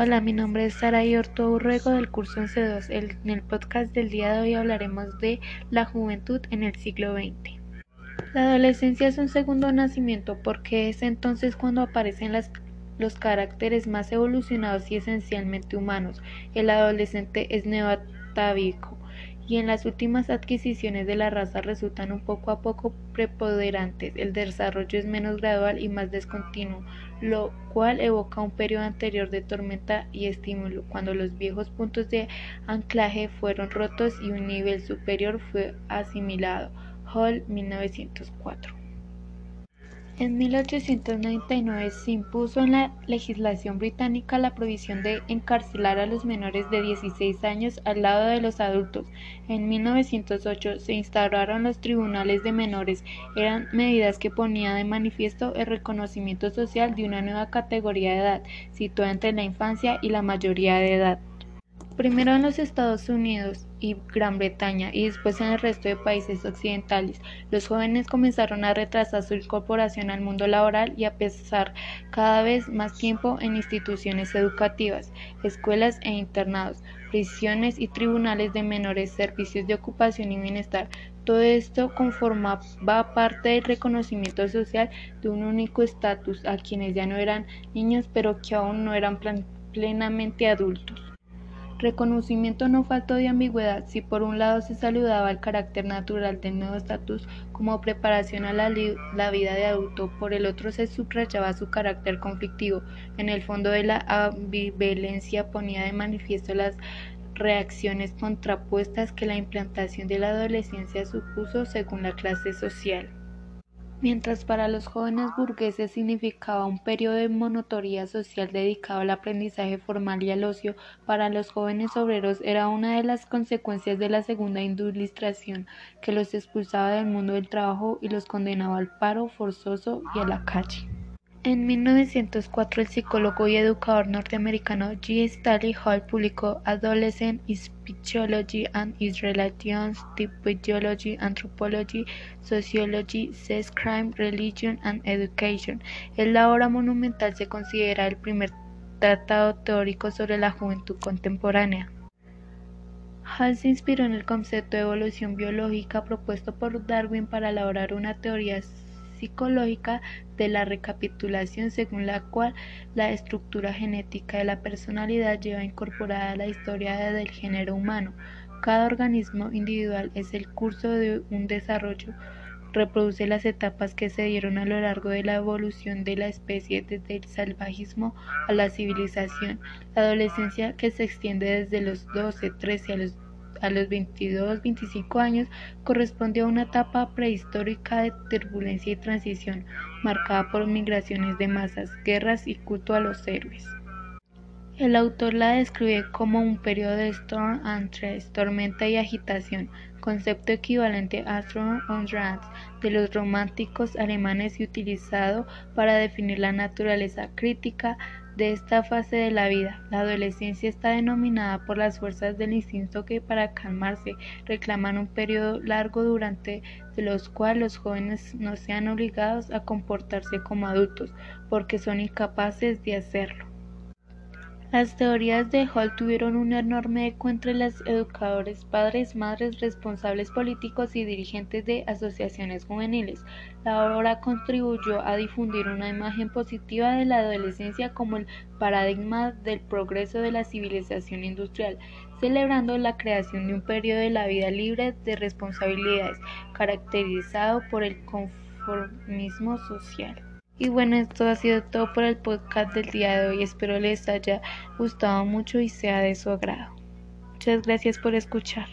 Hola, mi nombre es Sara Orto Urrego del curso 11.2. En el podcast del día de hoy hablaremos de la juventud en el siglo XX. La adolescencia es un segundo nacimiento porque es entonces cuando aparecen los caracteres más evolucionados y esencialmente humanos. El adolescente es neoatávico y en las últimas adquisiciones de la raza resultan un poco a poco preponderantes. El desarrollo es menos gradual y más descontinuo, lo cual evoca un periodo anterior de tormenta y estímulo, cuando los viejos puntos de anclaje fueron rotos y un nivel superior fue asimilado. Hall 1904 en 1899 se impuso en la legislación británica la prohibición de encarcelar a los menores de 16 años al lado de los adultos. En 1908 se instauraron los tribunales de menores. Eran medidas que ponían de manifiesto el reconocimiento social de una nueva categoría de edad, situada entre la infancia y la mayoría de edad. Primero en los Estados Unidos y Gran Bretaña y después en el resto de países occidentales, los jóvenes comenzaron a retrasar su incorporación al mundo laboral y a pasar cada vez más tiempo en instituciones educativas, escuelas e internados, prisiones y tribunales de menores, servicios de ocupación y bienestar. Todo esto conformaba parte del reconocimiento social de un único estatus a quienes ya no eran niños pero que aún no eran plenamente adultos. Reconocimiento no faltó de ambigüedad si por un lado se saludaba el carácter natural del nuevo estatus como preparación a la, vida de adulto, por el otro se subrayaba su carácter conflictivo. En el fondo de la ambivalencia ponía de manifiesto las reacciones contrapuestas que la implantación de la adolescencia supuso según la clase social. Mientras para los jóvenes burgueses significaba un periodo de monotonía social dedicado al aprendizaje formal y al ocio, para los jóvenes obreros era una de las consecuencias de la segunda industrialización que los expulsaba del mundo del trabajo y los condenaba al paro forzoso y a la calle. En 1904, el psicólogo y educador norteamericano G. Stanley Hall publicó Adolescent Psychology and Its Relations to Biology, Anthropology, Sociology, Sex, Crime, Religion and Education. En la obra monumental se considera el primer tratado teórico sobre la juventud contemporánea. Hall se inspiró en el concepto de evolución biológica propuesto por Darwin para elaborar una teoría psicológica de la recapitulación según la cual la estructura genética de la personalidad lleva incorporada la historia del género humano. Cada organismo individual es el curso de un desarrollo reproduce las etapas que se dieron a lo largo de la evolución de la especie desde el salvajismo a la civilización, la adolescencia que se extiende desde los 12, 13 a los a los 22-25 años corresponde a una etapa prehistórica de turbulencia y transición, marcada por migraciones de masas, guerras y culto a los héroes. El autor la describe como un periodo de storm and stress, tormenta y agitación, concepto equivalente a storm on Rats de los románticos alemanes y utilizado para definir la naturaleza crítica de esta fase de la vida. La adolescencia está denominada por las fuerzas del instinto que para calmarse reclaman un periodo largo durante los cuales los jóvenes no sean obligados a comportarse como adultos porque son incapaces de hacerlo. Las teorías de Hall tuvieron un enorme eco entre los educadores, padres, madres, responsables políticos y dirigentes de asociaciones juveniles. La obra contribuyó a difundir una imagen positiva de la adolescencia como el paradigma del progreso de la civilización industrial, celebrando la creación de un periodo de la vida libre de responsabilidades, caracterizado por el conformismo social. Y bueno, esto ha sido todo por el podcast del día de hoy. Espero les haya gustado mucho y sea de su agrado. Muchas gracias por escuchar.